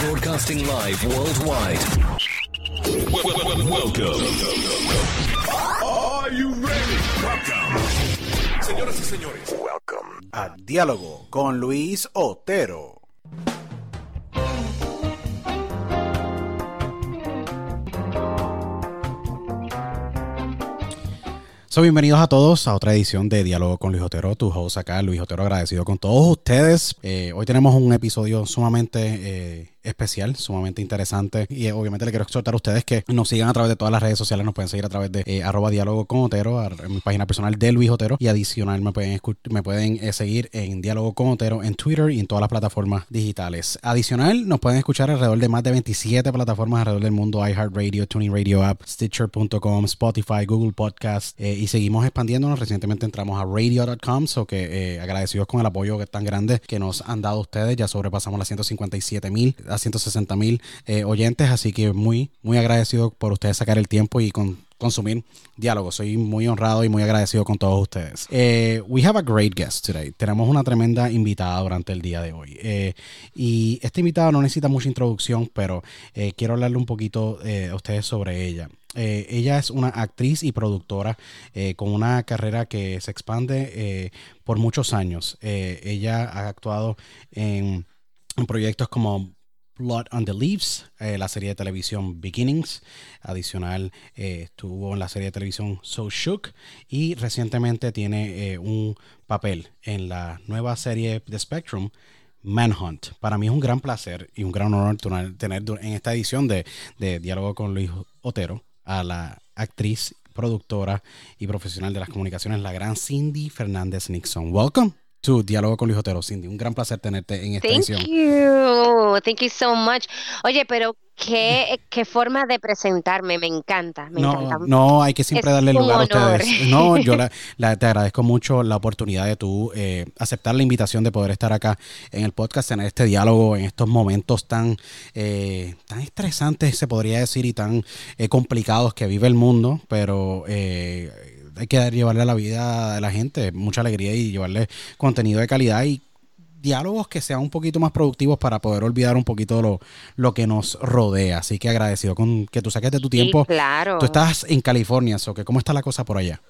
Broadcasting live worldwide. Welcome. Are you ready? Welcome. Señoras y señores, welcome. a Diálogo con Luis Otero. So, bienvenidos a todos a otra edición de Diálogo con Luis Otero, tu host acá, Luis Otero, agradecido con todos ustedes. Eh, hoy tenemos un episodio sumamente eh, especial, sumamente interesante y eh, obviamente le quiero exhortar a ustedes que nos sigan a través de todas las redes sociales, nos pueden seguir a través de eh, arroba diálogo con Otero, ar- en mi página personal de Luis Otero y adicional me pueden, me pueden eh, seguir en Diálogo con Otero en Twitter y en todas las plataformas digitales. Adicional, nos pueden escuchar alrededor de más de 27 plataformas alrededor del mundo, iHeartRadio, Tuning Radio App, Stitcher.com, Spotify, Google Podcast y seguimos expandiéndonos. Recientemente entramos a radio.com, so que agradecidos con el apoyo tan grande que nos han dado ustedes. Ya sobrepasamos las 157 mil a 160 mil eh, oyentes, así que muy, muy agradecido por ustedes sacar el tiempo y con consumir diálogo. Soy muy honrado y muy agradecido con todos ustedes. Eh, we have a great guest today. Tenemos una tremenda invitada durante el día de hoy. Eh, y esta invitada no necesita mucha introducción, pero quiero hablarle un poquito a ustedes sobre ella. Ella es una actriz y productora con una carrera que se expande por muchos años. Ella ha actuado en proyectos como Blood on the Leaves, eh, la serie de televisión Beginnings. Adicional, eh, estuvo en la serie de televisión So Shook. Y recientemente tiene eh, un papel en la nueva serie de Spectrum. Manhunt. Para mí es un gran placer y un gran honor tener, en esta edición de Diálogo con Luis Otero a la actriz, productora y profesional de las comunicaciones, la gran Cindy Fernández Nixon. Welcome to Diálogo con Luis Otero, Cindy. Un gran placer tenerte en esta Thank edición. you. Thank you so much. Oye, pero qué, qué forma de presentarme, me encanta, me No, encanta. no, hay que siempre Es darle lugar a honor. ustedes. No, yo la- la- te agradezco mucho la oportunidad de tú eh, aceptar la invitación de poder estar acá en el podcast, tener este diálogo en estos momentos tan, eh, tan estresantes, se podría decir, y tan eh, complicados que vive el mundo, pero eh, hay que dar- llevarle a la vida a la gente mucha alegría y llevarle contenido de calidad y diálogos que sean un poquito más productivos para poder olvidar un poquito lo, lo que nos rodea. Así que agradecido con que tú saques de tu Sí, tiempo. claro. Tú estás en California, so que ¿cómo está la cosa por allá?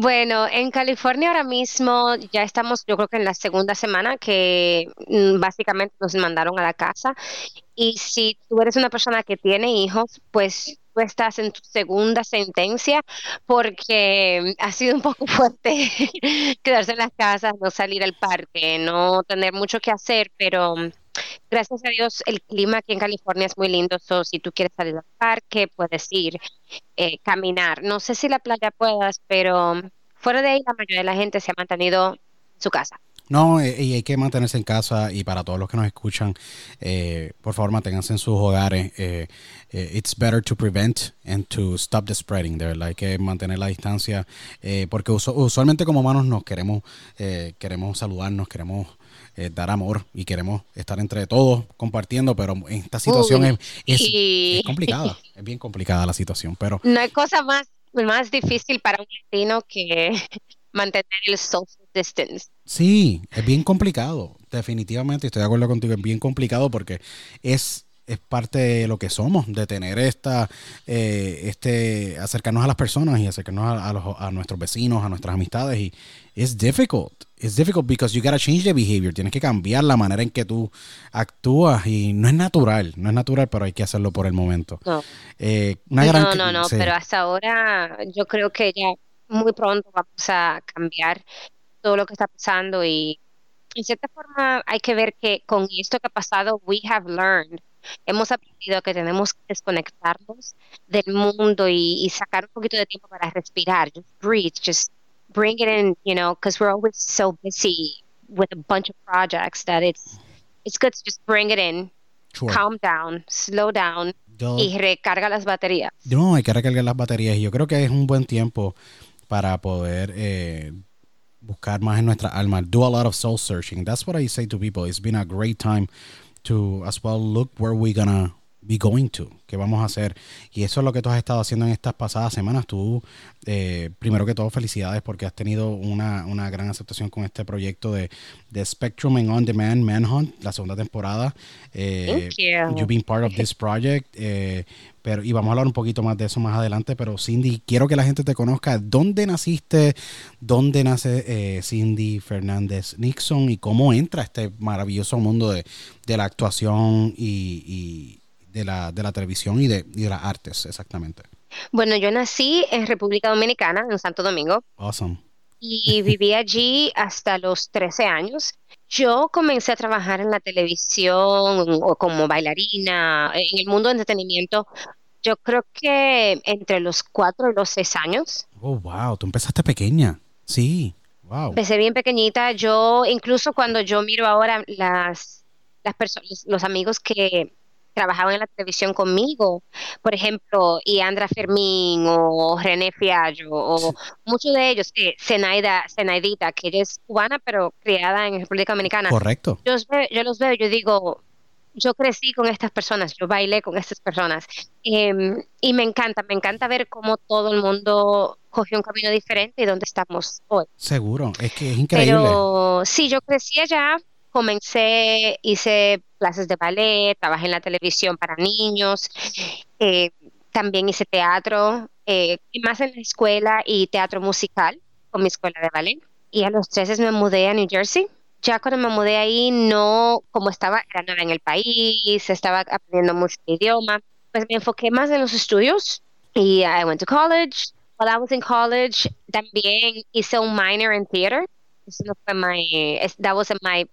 Bueno, en California ahora mismo ya estamos, yo creo que en la segunda semana que mm, básicamente nos mandaron a la casa. Y si tú eres una persona que tiene hijos, pues estás en tu segunda sentencia porque ha sido un poco fuerte quedarse en las casas, no salir al parque, no tener mucho que hacer, pero mm, gracias a Dios el clima aquí en California es muy lindo. So, si tú quieres salir al parque, puedes ir, eh, caminar. No sé si la playa puedas, pero mm, fuera de ahí la mayoría de la gente se ha mantenido en su casa. No, y hay que mantenerse en casa y para todos los que nos escuchan, eh, por favor manténganse en sus hogares. Eh, eh, it's better to prevent and to stop the spreading, de verdad. Hay que mantener la distancia eh, porque usu- usualmente como humanos nos queremos, eh, queremos saludarnos, queremos dar amor y queremos estar entre todos compartiendo, pero esta situación Uy, es, es, y- es complicada, es bien complicada la situación, pero No hay cosa más, más difícil para un latino que mantener el social distance. Sí, es bien complicado, definitivamente, estoy de acuerdo contigo, es bien complicado porque es, es parte de lo que somos, de tener esta, eh, este, acercarnos a las personas y acercarnos a, a los- a nuestros vecinos, a nuestras amistades y es difficult, it's difficult because you gotta change the behavior, tienes que cambiar la manera en que tú actúas y no es natural, no es natural, pero hay que hacerlo por el momento. No. Eh, una gran, No, no, no, sí. pero hasta ahora yo creo que ya muy pronto vamos a cambiar todo lo que está pasando y en cierta forma hay que ver que con esto que ha pasado, we have learned, hemos aprendido que tenemos que desconectarnos del mundo y, y sacar un poquito de tiempo para respirar, just breathe, just bring it in, you know, because we're always so busy with a bunch of projects that it's it's good to just bring it in, Sure. calm down, slow down Yo- y recarga las baterías. No, hay que recargar las baterías y yo creo que es un buen tiempo para poder eh, buscar más en nuestra alma. Do a lot of soul searching. That's what I say to people. It's been a great time to as well look where we're gonna be going to? ¿Qué vamos a hacer? Y eso es lo que tú has estado haciendo en estas pasadas semanas. Tú, eh, primero que todo, felicidades porque has tenido una, una gran aceptación con este proyecto de, de, Spectrum en On Demand Manhunt, la segunda temporada. Eh, Thank you. You've been part of this project. Eh, pero, y vamos a hablar un poquito más de eso más adelante. Pero Cindy, quiero que la gente te conozca. ¿Dónde naciste? ¿Dónde nace eh, Cindy Fernández Nixon? ¿Y cómo entra este maravilloso mundo de, de la actuación y, y de la, de la televisión y de, y de las artes, exactamente? Bueno, yo nací en República Dominicana, en Santo Domingo. Awesome. Y viví allí hasta los 13 años. Yo comencé a trabajar en la televisión o como bailarina, en el mundo de entretenimiento. Yo creo que entre los 4 y los 6 años. Oh, wow, tú empezaste pequeña. Sí, wow. Empecé bien pequeñita. Yo, incluso cuando yo miro ahora las, las personas, los amigos que trabajaban en la televisión conmigo, por ejemplo, Iandra Fermín o René Fiallo, o muchos de ellos, eh, Zenaida, Zenaidita, que ella es cubana pero criada en República Dominicana. Correcto. Yo, los veo- yo los veo, yo digo, yo crecí con estas personas, yo bailé con estas personas. Em, y me encanta, me encanta ver cómo todo el mundo cogió un camino diferente y dónde estamos hoy. Seguro, es que es increíble. Pero sí, yo crecí allá, comencé, hice clases de ballet, trabajé en la televisión para niños, eh, también hice teatro, eh, más en la escuela y teatro musical con mi escuela de ballet. Y a los 13 me mudé a New Jersey. Ya cuando me mudé ahí, no, como estaba, era nueva en el país, estaba aprendiendo mucho idioma, pues me enfoqué más en los estudios y I went to college. While I was in college, también hice un minor en theater. Eso no fue my, that wasn't my,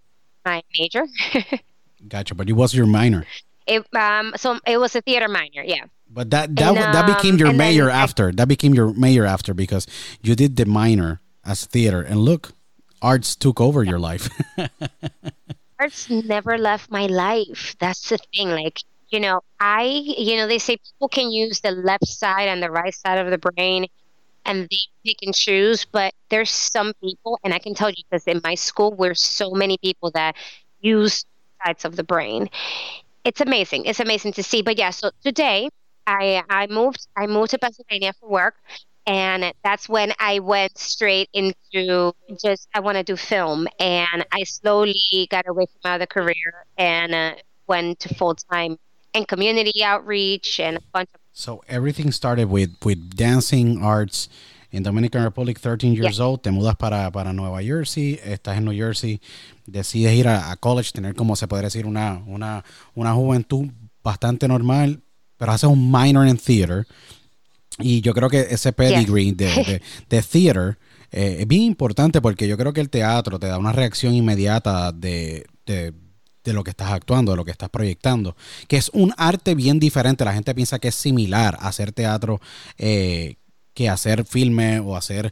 my major. Gotcha, but it was your minor. It, um, so it was a theater minor, yeah. But that that, And, that became your um, then major I- after. That became your major after because you did the minor as theater, and look, arts took over your life. arts never left my life. That's the thing. Like, you know, I, you know, they say people can use the left side and the right side of the brain and they pick and choose, but there's some people, and I can tell you because in my school, we're so many people that use sides of the brain. It's amazing. It's amazing to see. But yeah, so today I I moved I moved to Pennsylvania for work and that's when I went straight into just I want to do film, and I slowly got away from my other career and uh, went to full time and community outreach and a bunch of so everything started with with dancing arts in Dominican Republic. 13 years old, te mudas para para Nueva Jersey, estás en New Jersey, decides ir a, a college, tener como se podría decir una una una juventud bastante normal, pero haces un minor en theater. Y yo creo que ese pedigree de, de, de theater eh, es bien importante porque yo creo que el teatro te da una reacción inmediata de, de, de, lo que estás actuando, de lo que estás proyectando, que es un arte bien diferente. La gente piensa que es similar a hacer teatro eh, que hacer filme o hacer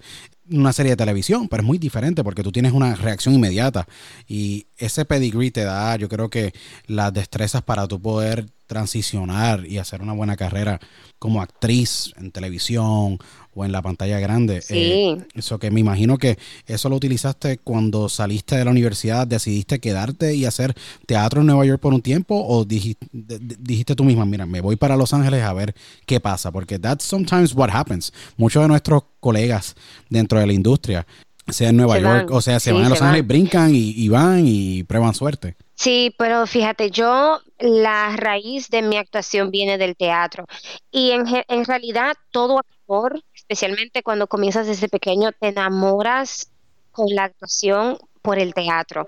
una serie de televisión, pero es muy diferente porque tú tienes una reacción inmediata. Y ese pedigree te da, yo creo que las destrezas para tú poder transicionar y hacer una buena carrera como actriz en televisión o en la pantalla grande. Sí. Eh, eso que me imagino que eso lo utilizaste cuando saliste de la universidad, decidiste quedarte y hacer teatro en Nueva York por un tiempo o dijiste, dijiste tú misma, mira, me voy para Los Ángeles a ver qué pasa, porque that's sometimes what happens. Muchos de nuestros colegas dentro de la industria, sea en Nueva Se York, van. o sea, se Sí, van a se Los Ángeles, van. brincan y, y van y prueban suerte. Sí, pero fíjate, yo la raíz de mi actuación viene del teatro y en, en realidad todo actor, especialmente cuando comienzas desde pequeño, te enamoras con la actuación por el teatro.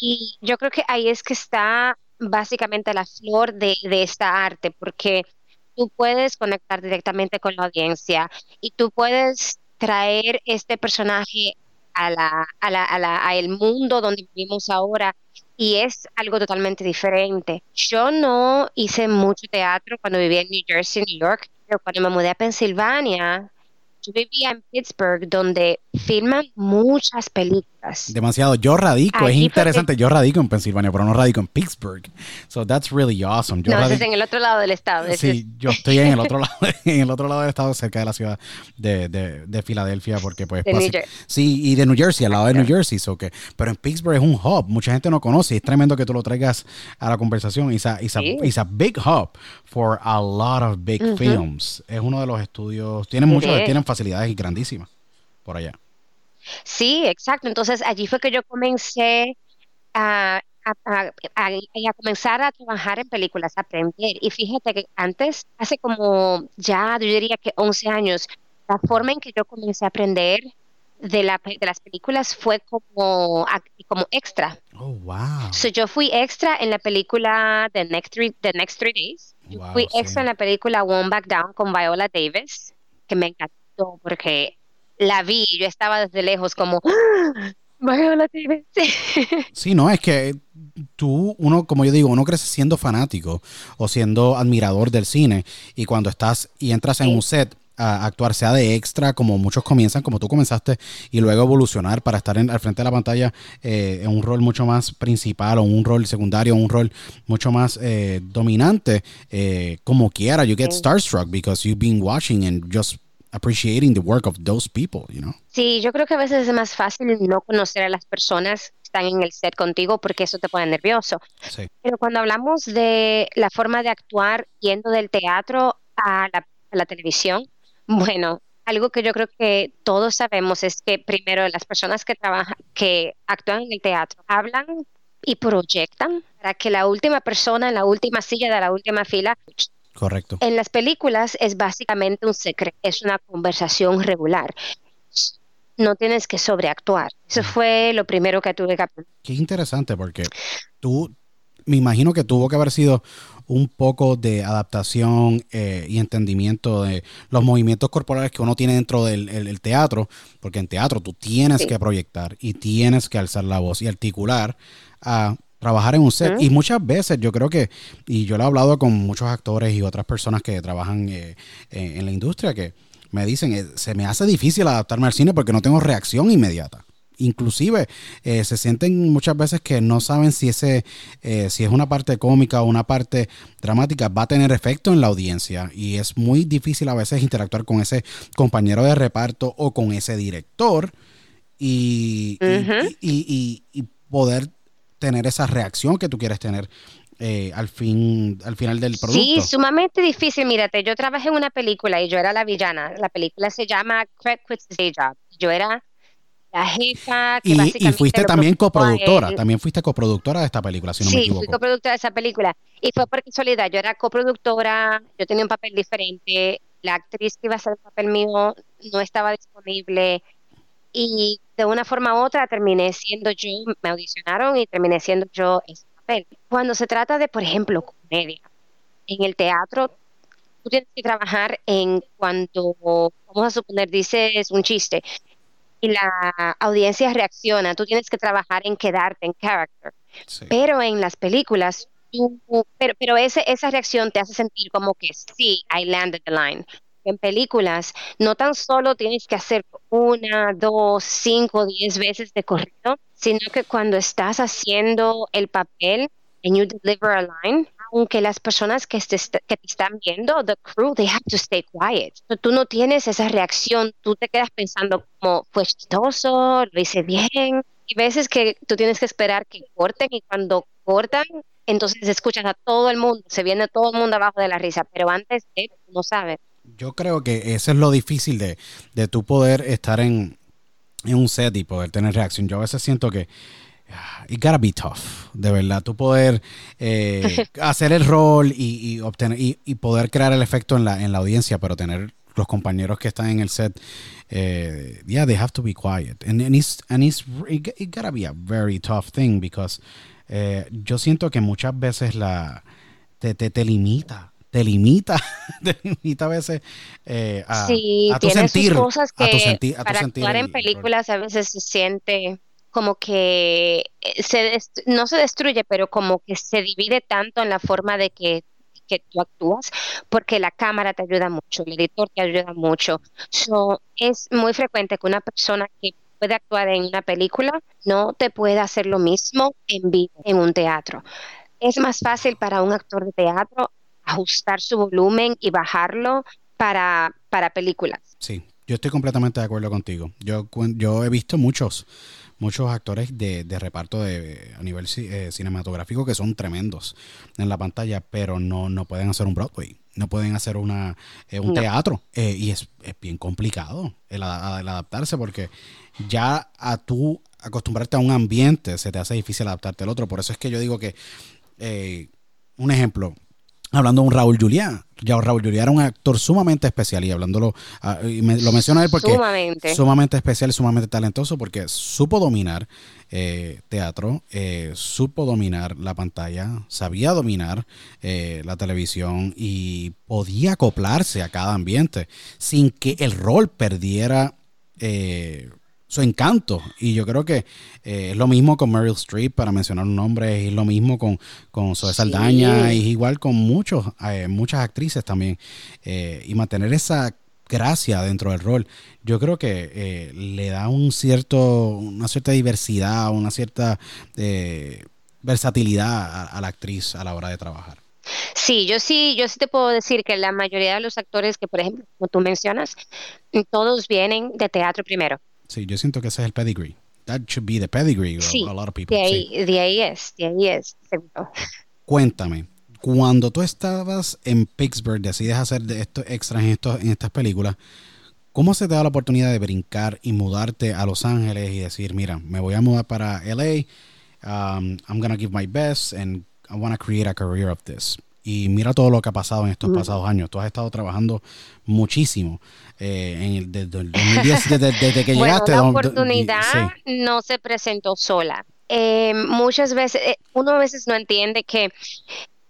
Y yo creo que ahí es que está básicamente la flor de, de esta arte, porque tú puedes conectar directamente con la audiencia y tú puedes traer este personaje a la, a la, a la, a el mundo donde vivimos ahora y es algo totalmente diferente. Yo no hice mucho teatro cuando vivía en New Jersey, New York, pero cuando me mudé a Pensilvania, yo vivía en Pittsburgh, donde filman muchas películas. Demasiado. Yo radico, es interesante, yo radico en Pensilvania, pero no radico en Pittsburgh. So that's really awesome. no, es en el otro lado del estado. Sí, yo estoy en el otro lado, en el otro lado del estado, cerca de la ciudad de, de, Filadelfia, porque pues... sí, y de New Jersey, al lado de New Jersey. So que, pero en Pittsburgh es un hub, mucha gente no conoce, es tremendo que tú lo traigas a la conversación. It's a, it's a, big hub for a lot of big films. Es uno de los estudios, tienen muchos, tienen facilidades grandísimas por allá. Sí, exacto. Entonces allí fue que yo comencé a, comenzar a trabajar en películas, a aprender. Y fíjate que antes, hace como ya, yo diría que 11 años, la forma en que yo comencé a aprender de, la, de las películas fue como, como extra. Oh, wow. So, yo fui extra en la película The Next Three, The Next Three Days. fui extra en la película One Back Down con Viola Davis, que me encantó porque la vi, yo estaba desde lejos como, ¡Ah! Sí, no, es que tú, uno, como yo digo, uno crece siendo fanático o siendo admirador del cine y cuando estás y entras en un set a actuar, sea de extra, como muchos comienzan, como tú comenzaste, y luego evolucionar para estar en, al frente de la pantalla eh, en un rol mucho más principal o un rol secundario, un rol mucho más eh, dominante, eh, como quiera, you get starstruck because you've been watching and just appreciating the work of those people, you know? Sí, yo creo que a veces es más fácil no conocer a las personas que están en el set contigo porque eso te pone nervioso. Sí. Pero cuando hablamos de la forma de actuar yendo del teatro a la, a la televisión, bueno, algo que yo creo que todos sabemos es que primero las personas que trabajan, que actúan en el teatro, hablan y proyectan para que la última persona en la última silla de la última fila Correcto. En las películas es básicamente un secreto, es una conversación regular. No tienes que sobreactuar. Eso fue lo primero que tuve que aprender. Qué interesante, porque tú, me imagino que tuvo que haber sido un poco de adaptación eh, y entendimiento de los movimientos corporales que uno tiene dentro del teatro, porque en teatro tú tienes que proyectar y tienes que alzar la voz y articular a trabajar en un set. Y muchas veces yo creo que, y yo lo he hablado con muchos actores y otras personas que trabajan eh, en la industria, que me dicen, eh, se me hace difícil adaptarme al cine porque no tengo reacción inmediata. Inclusive eh, se sienten muchas veces que no saben si ese si es una parte cómica o una parte dramática va a tener efecto en la audiencia y es muy difícil a veces interactuar con ese compañero de reparto o con ese director y, y, y poder tener esa reacción que tú quieres tener eh, al fin al final del producto. Sí, sumamente difícil. Mírate, yo trabajé en una película y yo era la villana. La película se llama Craig Quits the Job. Yo era la jefa que y, y fuiste también coproductora, también fuiste coproductora de esta película, si no me equivoco. Sí, fui coproductora de esa película. Y fue por casualidad, yo era coproductora, yo tenía un papel diferente, la actriz que iba a hacer el papel mío no estaba disponible y de una forma u otra terminé siendo yo, me audicionaron y terminé siendo yo ese papel. Cuando se trata de, por ejemplo, comedia, en el teatro, tú tienes que trabajar en cuanto, vamos a suponer, dices un chiste y la audiencia reacciona, tú tienes que trabajar en quedarte en character. Pero en las películas, pero, pero ese, esa reacción te hace sentir como que sí, I landed the line en películas no tan solo tienes que hacer una, dos, cinco, diez veces de corrido, sino que cuando estás haciendo el papel and you deliver a line, aunque las personas que te, que te están viendo, the crew, they have to stay quiet. Tú no tienes esa reacción, tú te quedas pensando como fue chistoso, lo hice bien. Y veces que tú tienes que esperar que corten y cuando cortan, entonces escuchas a todo el mundo, se viene todo el mundo abajo de la risa, pero antes de, no sabes. Yo creo que eso es lo difícil de, de tú poder estar en, un set y poder tener reacción. Yo a veces siento que ah, it gotta be tough, de verdad. Tú poder eh, hacer el rol y, obtener y, poder crear el efecto en la, en la audiencia, pero tener los compañeros que están en el set, eh, yeah, they have to be quiet. And, and, it's, and it's, it, gotta be a very tough thing because eh, yo siento que muchas veces la, te, te, te limita te limita, te limita a veces eh, a, sí, a tu tiene sentir. Sus cosas que para actuar en películas a veces se siente como que eh, se no se destruye, pero como que se divide tanto en la forma de que que tú actúas, porque la cámara te ayuda mucho, el editor te ayuda mucho. So, es muy frecuente que una persona que puede actuar en una película no te pueda hacer lo mismo en vivo, en un teatro. Es más fácil para un actor de teatro ajustar su volumen y bajarlo para, para películas. Sí, yo estoy completamente de acuerdo contigo. Yo, yo he visto muchos muchos actores de, de reparto de, a nivel eh, cinematográfico que son tremendos en la pantalla, pero no, no pueden hacer un Broadway, no pueden hacer una, eh, un teatro. Eh, y es, es, bien complicado el, adaptarse porque ya a tú acostumbrarte a un ambiente se te hace difícil adaptarte al otro. Por eso es que yo digo que, un ejemplo, hablando de un Raúl Juliá. Ya Raúl Juliá era un actor sumamente especial y hablándolo, ah, y me, lo menciona él porque sumamente. sumamente especial y sumamente talentoso porque supo dominar eh, teatro, eh, supo dominar la pantalla, sabía dominar eh, la televisión y podía acoplarse a cada ambiente sin que el rol perdiera su encanto. Y yo creo que eh, es lo mismo con Meryl Streep, para mencionar un nombre, es lo mismo con, con Zoe Saldaña, y igual con muchos, eh, muchas actrices también. Eh, y mantener esa gracia dentro del rol, yo creo que le da un cierto, una cierta diversidad, una cierta versatilidad a, la actriz a la hora de trabajar. Sí, yo sí, yo sí te puedo decir que la mayoría de los actores que, por ejemplo, como tú mencionas, todos vienen de teatro primero. Sí, yo siento que ese es el pedigree. That should be the pedigree sí, a lot of people. De ahí, sí. de ahí es, de ahí es. Cuéntame, cuando tú estabas en Pittsburgh, decides hacer de estos extras en, estos, en estas películas, ¿cómo se te da la oportunidad de brincar y mudarte a Los Ángeles y decir, mira, me voy a mudar para LA, um, I'm going to give my best and I want to create a career of this? Y mira todo lo que ha pasado en estos mm. pasados años. Tú has estado trabajando muchísimo eh, en el, desde el 2010, desde, que llegaste. La oportunidad no se presentó sola. Eh, muchas veces, eh, uno a veces no entiende que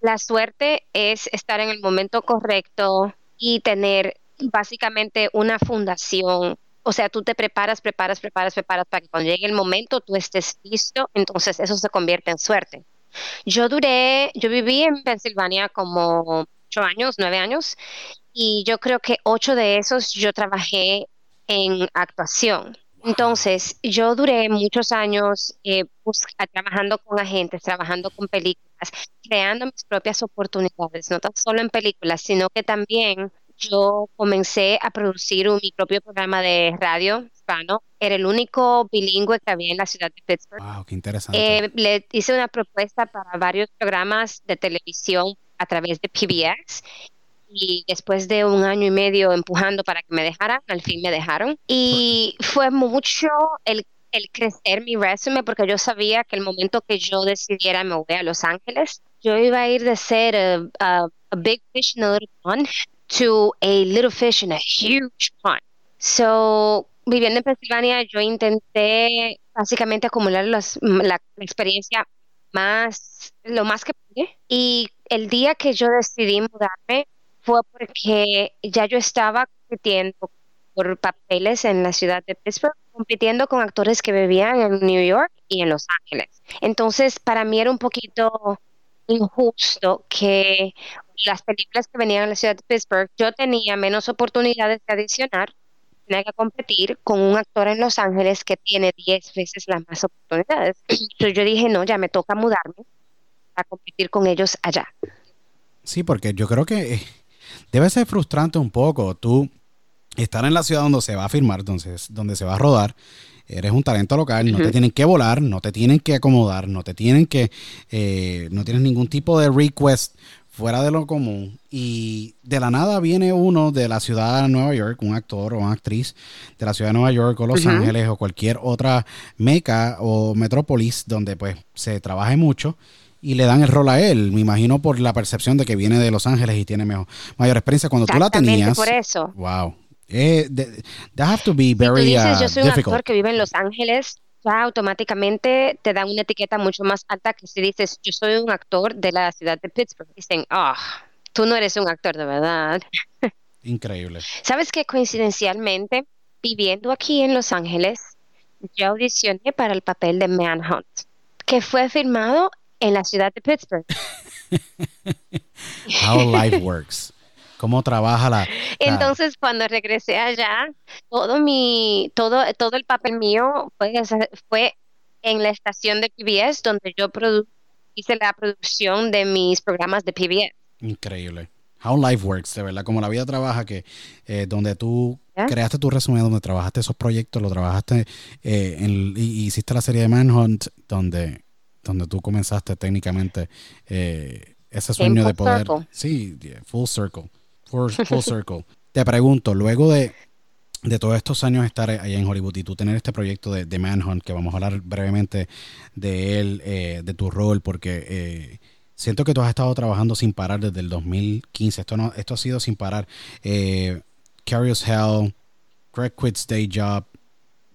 la suerte es estar en el momento correcto y tener básicamente una fundación. O sea, tú te preparas, preparas, preparas, preparas para que cuando llegue el momento tú estés listo, entonces eso se convierte en suerte. Yo duré, yo viví en Pensilvania como ocho años, nueve años, y yo creo que ocho de esos yo trabajé en actuación. Entonces, yo duré muchos años eh, trabajando con agentes, trabajando con películas, creando mis propias oportunidades, no tan solo en películas, sino que también yo comencé a producir un, mi propio programa de radio hispano. Era el único bilingüe que había en la ciudad de Pittsburgh. Wow, qué interesante. Eh, le hice una propuesta para varios programas de televisión a través de PBS y después de un año y medio empujando para que me dejaran, al fin me dejaron. Y fue mucho el, el crecer mi resumen porque yo sabía que el momento que yo decidiera me voy a Los Ángeles, yo iba a ir de ser a, a big fish in a little pond to a little fish in a huge pond. So, viviendo en Pensilvania, yo intenté básicamente acumular la, experiencia más, lo más que pude. Y el día que yo decidí mudarme fue porque ya yo estaba compitiendo por papeles en la ciudad de Pittsburgh, compitiendo con actores que vivían en New York y en Los Ángeles. Entonces, para mí era un poquito injusto que las películas que venían a la ciudad de Pittsburgh, yo tenía menos oportunidades de adicionar, tenía que competir con un actor en Los Ángeles que tiene 10 veces las más oportunidades. Entonces yo dije, no, ya me toca mudarme a competir con ellos allá. Sí, porque yo creo que eh, debe ser frustrante un poco tú estar en la ciudad donde se va a filmar, entonces, donde se va a rodar eres un talento local, no te tienen que volar, no te tienen que acomodar, no te tienen que, eh, no tienes ningún tipo de request fuera de lo común. Y de la nada viene uno de la ciudad de Nueva York, un actor o una actriz de la ciudad de Nueva York o Los Ángeles o cualquier otra meca o metrópolis donde pues se trabaje mucho y le dan el rol a él. Me imagino por la percepción de que viene de Los Ángeles y tiene mejor, mayor experiencia. Cuando tú la tenías. por eso. Wow. Eh, that have to be very si tú dices, yo soy un actor que vive en Los Ángeles, ya automáticamente te dan una etiqueta mucho más alta que si dices, yo soy un actor de la ciudad de Pittsburgh. Dicen, ah, oh, tú no eres un actor de verdad. Increíble. ¿Sabes que coincidencialmente, viviendo aquí en Los Ángeles, yo audicioné para el papel de Manhunt, que fue filmado en la ciudad de Pittsburgh. how life works. ¿Cómo trabaja la, Entonces, cuando regresé allá, todo mi, todo, todo el papel mío fue, fue en la estación de PBS donde yo hice la producción de mis programas de PBS. Increíble. How life works, de verdad, como la vida trabaja, que eh, donde tú creaste tu resumen, donde trabajaste esos proyectos, lo trabajaste eh, y hiciste la serie de Manhunt, donde, donde tú comenzaste técnicamente eh, ese sueño de poder. Sí, full circle. Full, circle. Te pregunto, luego de, de todos estos años estar allá en Hollywood y tú tener este proyecto de, de Manhunt, que vamos a hablar brevemente de él, de tu rol, porque Siento que tú has estado trabajando sin parar desde el 2015. Esto, no, esto ha sido sin parar. Eh, Curious Hell, Greg Quits Day Job,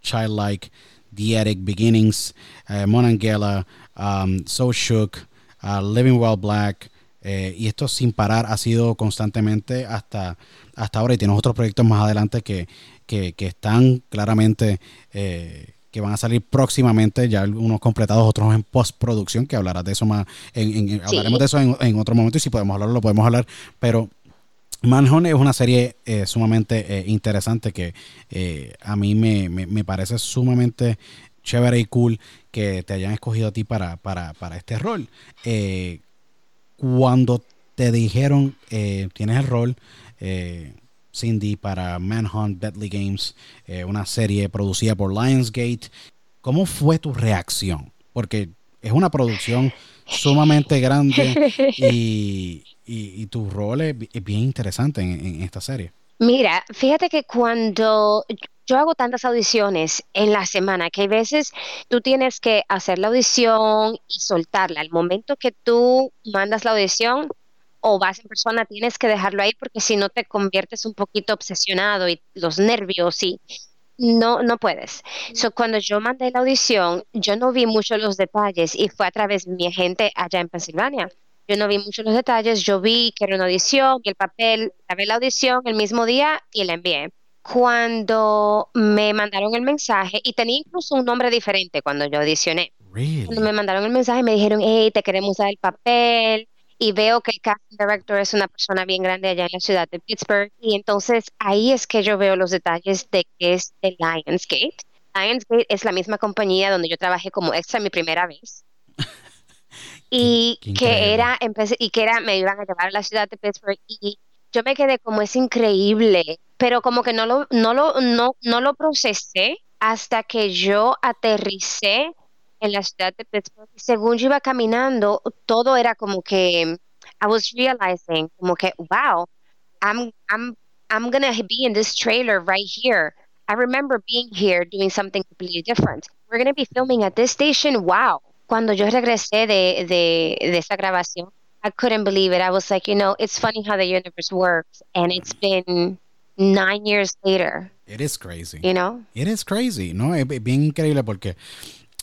Childlike, The Attic, Beginnings, uh, Monangela, um, So Shook, uh, Living Well Black. Eh, y esto sin parar ha sido constantemente hasta, hasta ahora. Y tienes otros proyectos más adelante que, que, que están claramente eh, que van a salir próximamente, ya unos completados, otros en postproducción, que hablarás de eso más, en, hablaremos de eso en, otro momento y si podemos hablarlo, lo podemos hablar, pero Manhunt es una serie eh, sumamente interesante que a mí me, me, parece sumamente chévere y cool que te hayan escogido a ti para, para, para este rol. Cuando te dijeron, tienes el rol, Cindy para Manhunt Deadly Games, eh, una serie producida por Lionsgate. ¿Cómo fue tu reacción? Porque es una producción sumamente grande y, tu rol es, bien interesante en, esta serie. Mira, fíjate que cuando yo hago tantas audiciones en la semana que hay veces tú tienes que hacer la audición y soltarla. Al momento que tú mandas la audición, o vas en persona, tienes que dejarlo ahí porque si no te conviertes un poquito obsesionado y los nervios y no, no puedes. So, cuando yo mandé la audición, yo no vi mucho los detalles y fue a través de mi agente allá en Pensilvania. Yo no vi mucho los detalles, yo vi que era una audición y el papel, grabé la audición el mismo día y la envié. Cuando me mandaron el mensaje, y tenía incluso un nombre diferente cuando yo audicioné. Cuando me mandaron el mensaje, me dijeron, hey, te queremos dar el papel, y veo que el casting director es una persona bien grande allá en la ciudad de Pittsburgh y entonces ahí es que yo veo los detalles de que es de Lionsgate. Lionsgate es la misma compañía donde yo trabajé como extra mi primera vez. y que era y que era me iban a llevar a la ciudad de Pittsburgh y yo me quedé como es increíble, pero como que no lo no lo no no lo procesé hasta que yo aterricé en la ciudad de Pittsburgh. Según yo iba caminando, todo era como que I was realizing como que wow, I'm I'm I'm gonna be in this trailer right here. I remember being here doing something completely different. We're gonna be filming at this station. Wow. Cuando yo regresé de, de, de esa grabación, I couldn't believe it. I was like, you know, it's funny how the universe works, and it's been nine years later. It is crazy. You know? It is crazy. No, es bien increíble porque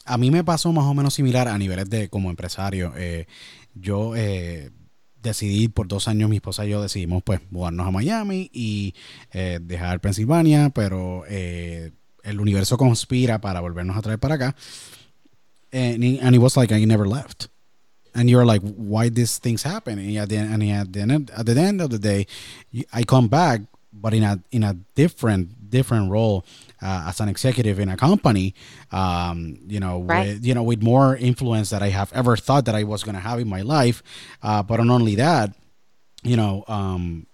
a mí me pasó más o menos similar a niveles de como empresario. Eh, yo eh, decidí por dos años, mi esposa y yo decidimos pues mudarnos a Miami y eh, dejar Pensilvania, pero el universo conspira para volvernos a traer para acá. And, and it was like I never left. And you're like, why these things happen? And at the, and at the, end, at the end of the day, I come back, but in a in a different different role. uh, as an executive in a company, um, you know, right. with, you know, with more influence that I have ever thought that I was going to have in my life. Uh, but not only that, you know, um,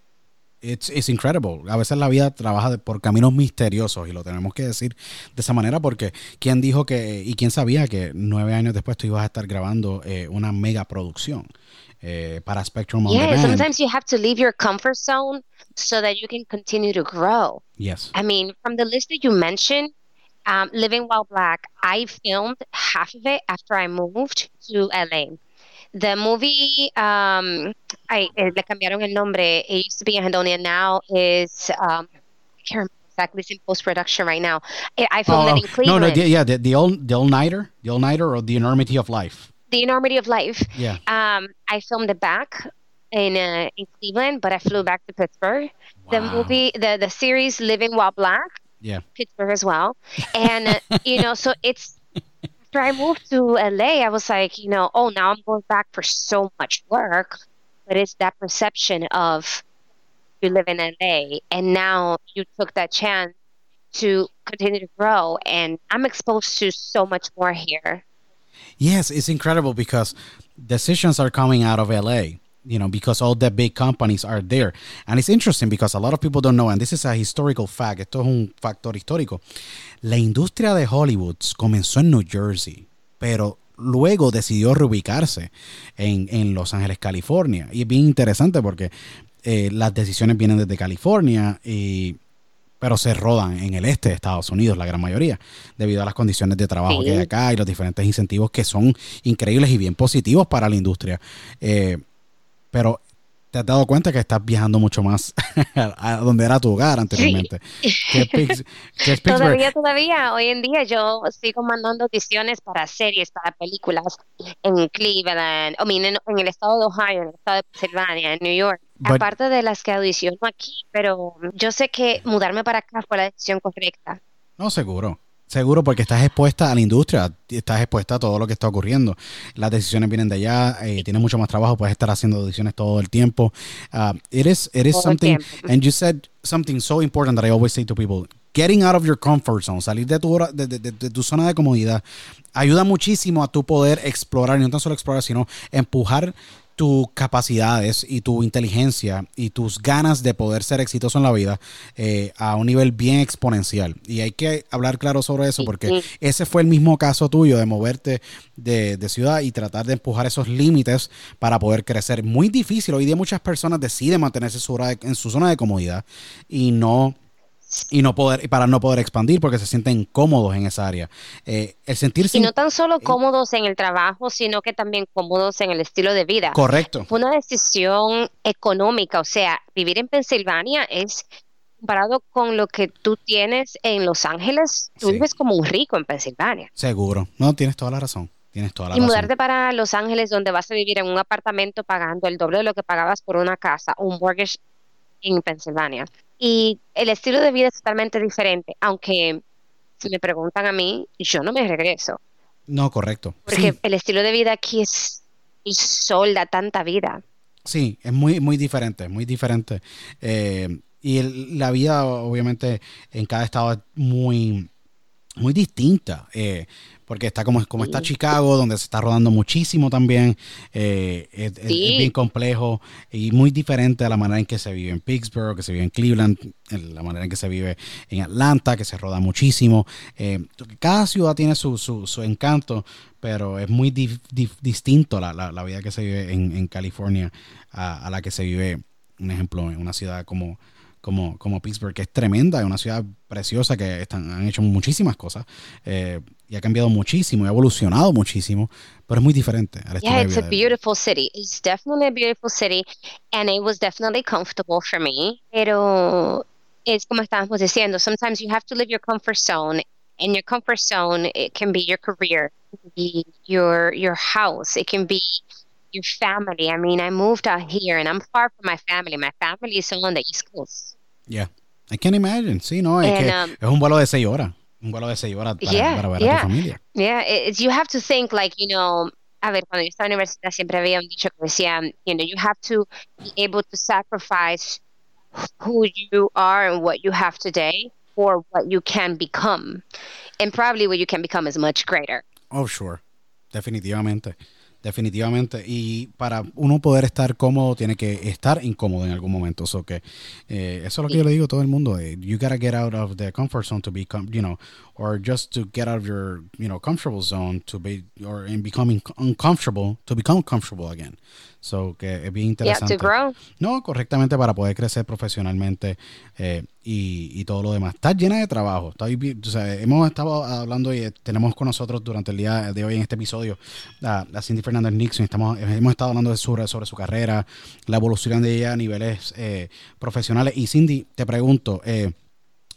it's, it's incredible. A veces la vida trabaja por caminos misteriosos y lo tenemos que decir de esa manera porque quién dijo que y quién sabía que nueve años después tú ibas a estar grabando eh, una mega producción eh, para Spectrum on yeah, sometimes you have to leave your comfort zone so that you can continue to grow. Yes. I mean, from the list that you mentioned, um, Living While Black, I filmed half of it after I moved to LA. The movie, um, I, eh, le cambiaron el nombre. It used to be in Hedonia. Now is, um, I can't remember exactly. It's in post production right now. I filmed it in Cleveland. No, no, the, yeah, the, the old, the all nighter, the all nighter, or the enormity of life. The enormity of life. Yeah. Um, I filmed it back in uh, in Cleveland, but I flew back to Pittsburgh. Wow. The movie, the the series Living While Black, yeah, Pittsburgh as well, and uh, you know, so it's after I moved to LA, I was like, you know, oh, now I'm going back for so much work. but it's that perception of you live in LA and now you took that chance to continue to grow and I'm exposed to so much more here. Yes, it's incredible because decisions are coming out of LA. You know, because all the big companies are there. And it's interesting because a lot of people don't know, and this is a historical fact, esto es un factor histórico. La industria de Hollywood comenzó en New Jersey, pero luego decidió reubicarse en, en Los Ángeles, California. Y es bien interesante porque eh, las decisiones vienen desde California y pero se rodan en el este de Estados Unidos, la gran mayoría, debido a las condiciones de trabajo que hay acá y los diferentes incentivos que son increíbles y bien positivos para la industria. Eh, pero te has dado cuenta que estás viajando mucho más a donde era tu hogar anteriormente. todavía, todavía, hoy en día yo sigo mandando audiciones para series, para películas en Cleveland, I mean, en, el estado de Ohio, en el estado de Pennsylvania, en New York. aparte de las que audiciono aquí, pero yo sé que mudarme para acá fue la decisión correcta. No, seguro. Seguro, porque estás expuesta a la industria, estás expuesta a todo lo que está ocurriendo. Las decisiones vienen de allá, eh, tienes mucho más trabajo, puedes estar haciendo decisiones todo el tiempo. Uh, it is, it is something, and you said something so important that I always say to people: getting out of your comfort zone, salir de tu, de, de, de, tu zona de comodidad, ayuda muchísimo a tu poder explorar, y no tan solo explorar, sino empujar tus capacidades y tu inteligencia y tus ganas de poder ser exitoso en la vida eh, a un nivel bien exponencial. Y hay que hablar claro sobre eso porque ese fue el mismo caso tuyo de moverte de, ciudad y tratar de empujar esos límites para poder crecer. Muy difícil. Hoy día muchas personas deciden mantenerse en su zona de comodidad y no y no poder para no poder expandir porque se sienten cómodos en esa área. Eh, el sentirse y no tan solo cómodos en el trabajo, sino que también cómodos en el estilo de vida. Correcto. Fue una decisión económica, o sea, vivir en Pensilvania es comparado con lo que tú tienes en Los Ángeles, tú vives como un rico en Pensilvania. Seguro. No, tienes toda la razón. Tienes toda la y mudarte para Los Ángeles, donde vas a vivir en un apartamento pagando el doble de lo que pagabas por una casa, un mortgage en Pensilvania. Y el estilo de vida es totalmente diferente, aunque si me preguntan a mí, yo no me regreso. No, correcto. Porque el estilo de vida aquí es el sol, da tanta vida. Sí, es muy, muy diferente, muy diferente. Eh, y la vida, obviamente, en cada estado es muy, muy distinta. Eh, porque está como, como está Chicago, donde se está rodando muchísimo también. Eh, es, bien complejo y muy diferente a la manera en que se vive en Pittsburgh, que se vive en Cleveland, la manera en que se vive en Atlanta, que se roda muchísimo. Eh, cada ciudad tiene su, su, encanto, pero es muy distinto la, la, vida que se vive en, California a, a la que se vive, un ejemplo, en una ciudad como como, como Pittsburgh, que es tremenda, es una ciudad preciosa que están, han hecho muchísimas cosas eh, y ha cambiado muchísimo, ha evolucionado muchísimo, pero es muy diferente. Al yeah, it's a beautiful city. It's definitely a beautiful city and it was definitely comfortable for me. Pero es como estábamos diciendo, sometimes you have to leave your comfort zone and your comfort zone it can be your career, it can be your your house, it can be your family. I mean, I moved out here and I'm far from my family. My family is on the East Coast. Yeah. I can imagine. Sí, no, es, que um, es un vuelo de seis horas. Un vuelo de seis horas para, yeah, para ver yeah. a tu familia. Yeah, it's, you have to think like, you know, a ver, cuando yo estaba en la universidad siempre había un dicho que decía, you know, you have to be able to sacrifice who you are and what you have today for what you can become. And probably what you can become is much greater. Oh, sure. Definitivamente. Definitivamente. Y para uno poder estar cómodo, tiene que estar incómodo en algún momento. So que, eh, eso es lo que yo le digo a todo el mundo. Eh, you gotta get out of the comfort zone to become, you know, or just to get out of your, you know, comfortable zone to be, or in becoming uncomfortable to become comfortable again. So que es bien interesante. No, correctamente para poder crecer profesionalmente eh, y, todo lo demás. Está llena de trabajo. Está, hemos estado hablando y tenemos con nosotros durante el día de hoy en este episodio a, a Cindy Fernández Nixon. Estamos, hemos estado hablando de sobre, sobre su carrera, la evolución de ella a niveles eh, profesionales. Y Cindy, te pregunto, eh,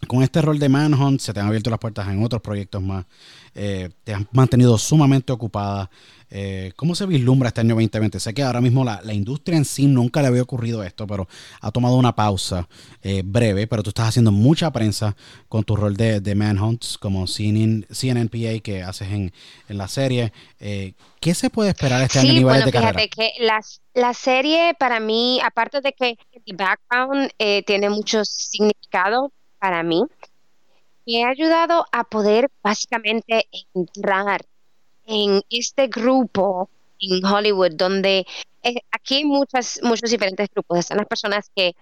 con este rol de Manhunt se te han abierto las puertas en otros proyectos más. Eh, te has mantenido sumamente ocupada. Eh, ¿Cómo se vislumbra este año 2020? Sé que ahora mismo la, industria en sí nunca le había ocurrido esto, pero ha tomado una pausa eh, breve, pero tú estás haciendo mucha prensa con tu rol de, de Manhunts como CNN, CNNPA que haces en, la serie. ¿Qué se puede esperar este año a nivel de fíjate que la serie para mí, aparte de que el background tiene mucho significado, para mí, me ha ayudado a poder básicamente entrar en este grupo en Hollywood, donde eh, aquí hay muchas, muchos diferentes grupos. Están las personas que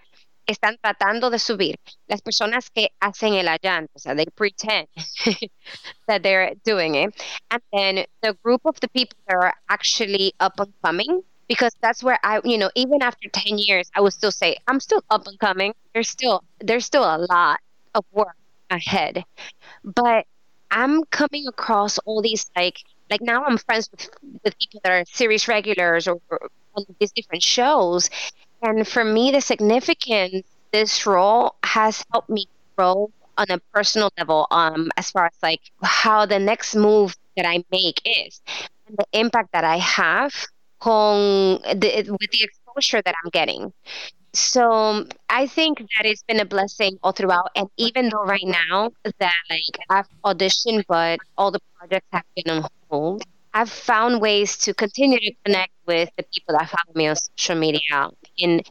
están tratando de subir, las personas que hacen el allante, o sea, they pretend that they're doing it, and then the group of the people that are actually up and coming, because that's where I, you know, even after 10 years, I would still say, I'm still up and coming. There's still, there's still a lot of work ahead. But I'm coming across all these like like now I'm friends with with people that are series regulars or, or on these different shows. And for me the significance this role has helped me grow on a personal level, um, as far as like how the next move that I make is and the impact that I have the, with the exposure that I'm getting. So um, I think that it's been a blessing all throughout. And even though right now that like I've auditioned, but all the projects have been on hold, I've found ways to continue to connect with the people that follow me on social media and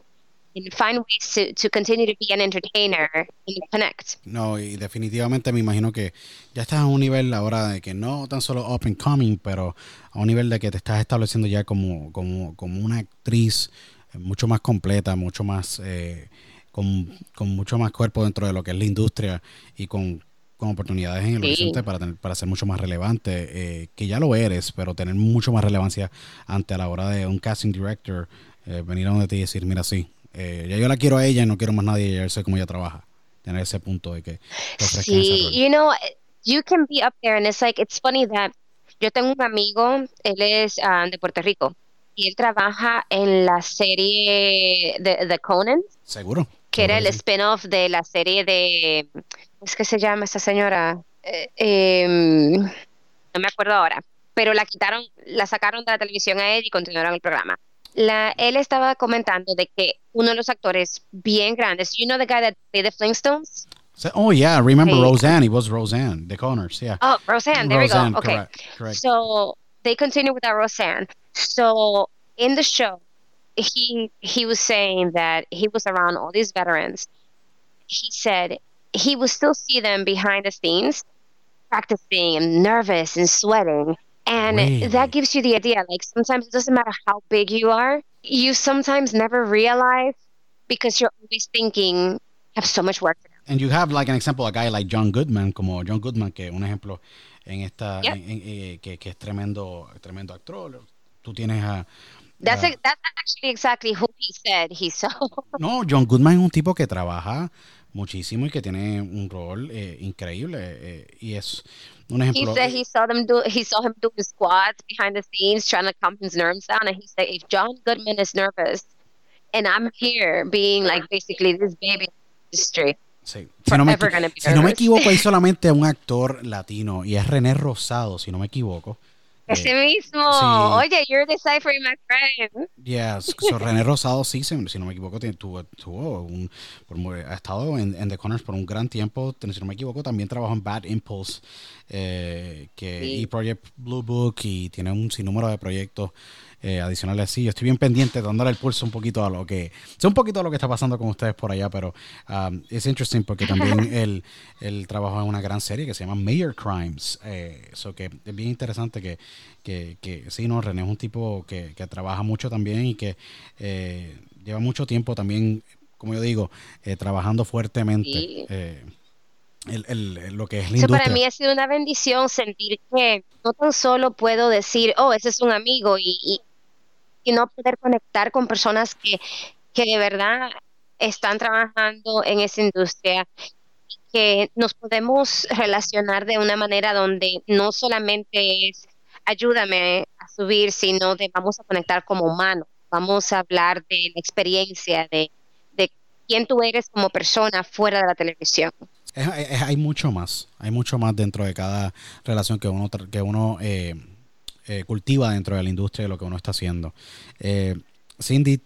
and find ways to, to continue to be an entertainer and connect. No, y definitivamente me imagino que ya estás a un nivel ahora de que no tan solo up and coming, pero a un nivel de que te estás estableciendo ya como, como, como una actriz mucho más completa, mucho más, eh, con, mucho más cuerpo dentro de lo que es la industria y con, oportunidades en el horizonte para, para ser mucho más relevante, eh, que ya lo eres, pero tener mucho más relevancia ante a la hora de un casting director eh, venir a donde te y decir, mira, sí, ya yo la quiero a ella y no quiero más nadie, ya sé cómo ella trabaja. Tener ese punto de que... Sí, you know, you can be up there and it's like, it's funny that yo tengo un amigo, él es ah, de Puerto Rico, y él trabaja en la serie de The Conan. Seguro. Que era el spin-off de la serie de. ¿Cómo es que se llama esa señora? Eh, em, no me acuerdo ahora. Pero la quitaron, la sacaron de la televisión a él y continuaron el programa. La, él estaba comentando de que uno de los actores bien grandes, you know the guy that played the Flintstones? oh yeah, remember Roseanne? He was Roseanne, the Connors, yeah. Oh, Roseanne, there we go. Okay, correct. so they continue with that Roseanne. So in the show, he he was saying that he was around all these veterans. He said he would still see them behind the scenes practicing and nervous and sweating. And really? that gives you the idea. Like sometimes it doesn't matter how big you are, you sometimes never realize because you're always thinking, I have so much work to do. And you have like an example, a guy like John Goodman, como John Goodman, que un ejemplo en esta, yep. en, en, eh, que, que es tremendo, tremendo actor, tú tienes a... That's, a, that's actually exactly who he said he saw. No, John Goodman es un tipo que trabaja muchísimo y que tiene un rol eh, increíble eh, y es un ejemplo. He said he saw them do he saw him do his squats behind the scenes trying to calm his nerves down and he said if John Goodman is nervous and I'm here being like basically this baby industry Sí. Si, no me, si no me, equivoco, hay solamente un actor latino y es René Rosado, si no me equivoco. Ese eh, mismo. Oye, you're deciphering my friend. Yes. So René Rosado sí, si no me equivoco, tuvo, tuvo un, ha estado en, The Corners por un gran tiempo. Si no me equivoco, también trabajó en Bad Impulse eh, que, y Project Blue Book y tiene un sinnúmero de proyectos eh, adicionales así. Yo estoy bien pendiente, dándole el pulso un poquito a lo que, sé un poquito a lo que está pasando con ustedes por allá, pero um, es interesting porque también él, él trabaja en una gran serie que se llama Mayor Crimes. Eso eh, que es bien interesante que, que, que sí, no, René es un tipo que, que trabaja mucho también y que eh, lleva mucho tiempo también, como yo digo, trabajando fuertemente. El, el, lo que es la para mí ha sido una bendición sentir que no tan solo puedo decir, oh, ese es un amigo y, y no poder conectar con personas que, que de verdad están trabajando en esa industria, que nos podemos relacionar de una manera donde no solamente es ayúdame a subir, sino de vamos a conectar como humanos, vamos a hablar de la experiencia, de, de quién tú eres como persona fuera de la televisión. hay mucho más, hay mucho más dentro de cada relación que uno, que uno eh, eh, cultiva dentro de la industria de lo que uno está haciendo. Eh, Cindy,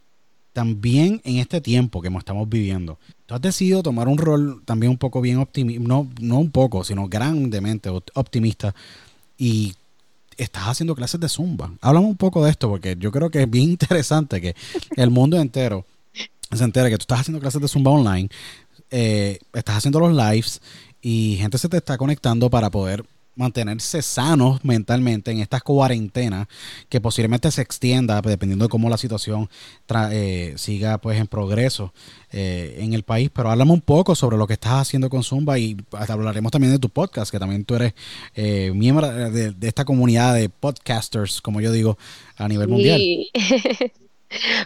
también en este tiempo que estamos viviendo, tú has decidido tomar un rol también un poco bien optimista, no, no un poco, sino grandemente optimista y estás haciendo clases de zumba. Háblame un poco de esto porque yo creo que es bien interesante que el mundo entero se entere que tú estás haciendo clases de zumba online, eh, estás haciendo los lives y gente se te está conectando para poder mantenerse sanos mentalmente en estas cuarentenas que posiblemente se extienda dependiendo de cómo la situación eh, siga pues en progreso eh, en el país. Pero háblame un poco sobre lo que estás haciendo con Zumba y hablaremos también de tu podcast que también tú eres miembro de, esta comunidad de podcasters como yo digo a nivel mundial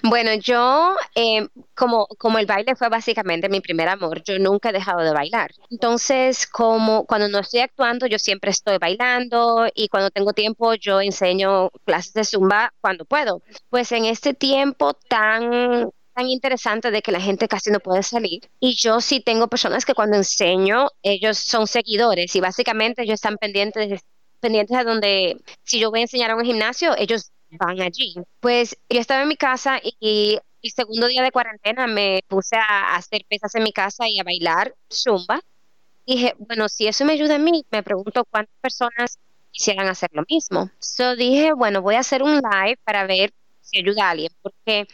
Bueno, yo, eh, como, como el baile fue básicamente mi primer amor, yo nunca he dejado de bailar. Entonces, como cuando no estoy actuando, yo siempre estoy bailando y cuando tengo tiempo, yo enseño clases de zumba cuando puedo. Pues en este tiempo tan tan interesante de que la gente casi no puede salir. Y yo sí tengo personas que cuando enseño, ellos son seguidores y básicamente ellos están pendientes, pendientes a donde, si yo voy a enseñar a un gimnasio, ellos van allí. Pues yo estaba en mi casa y el segundo día de cuarentena me puse a hacer pesas en mi casa y a bailar zumba. Dije, bueno, si eso me ayuda a mí, me pregunto cuántas personas quisieran hacer lo mismo. So dije, bueno, voy a hacer un live para ver si ayuda a alguien, porque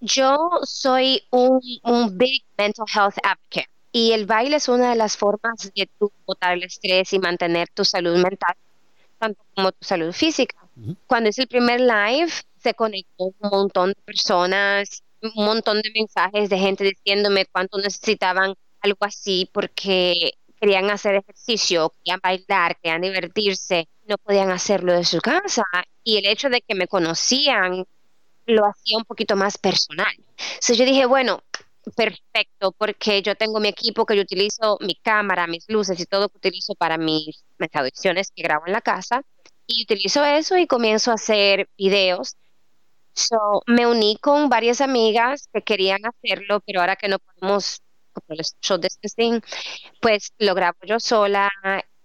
yo soy un, un big mental health advocate y el baile es una de las formas de tu botar el estrés y mantener tu salud mental, tanto como tu salud física. Cuando es el primer live, se conectó un montón de personas, un montón de mensajes de gente diciéndome cuánto necesitaban algo así porque querían hacer ejercicio, querían bailar, querían divertirse, no podían hacerlo de su casa. Y el hecho de que me conocían lo hacía un poquito más personal. Entonces yo dije, bueno, perfecto, porque yo tengo mi equipo que yo utilizo, mi cámara, mis luces y todo que utilizo para mis, mis que grabo en la casa y utilizo eso y comienzo a hacer videos. So, me uní con varias amigas que querían hacerlo, pero ahora que no podemos, como el show distancing, pues lo grabo yo sola.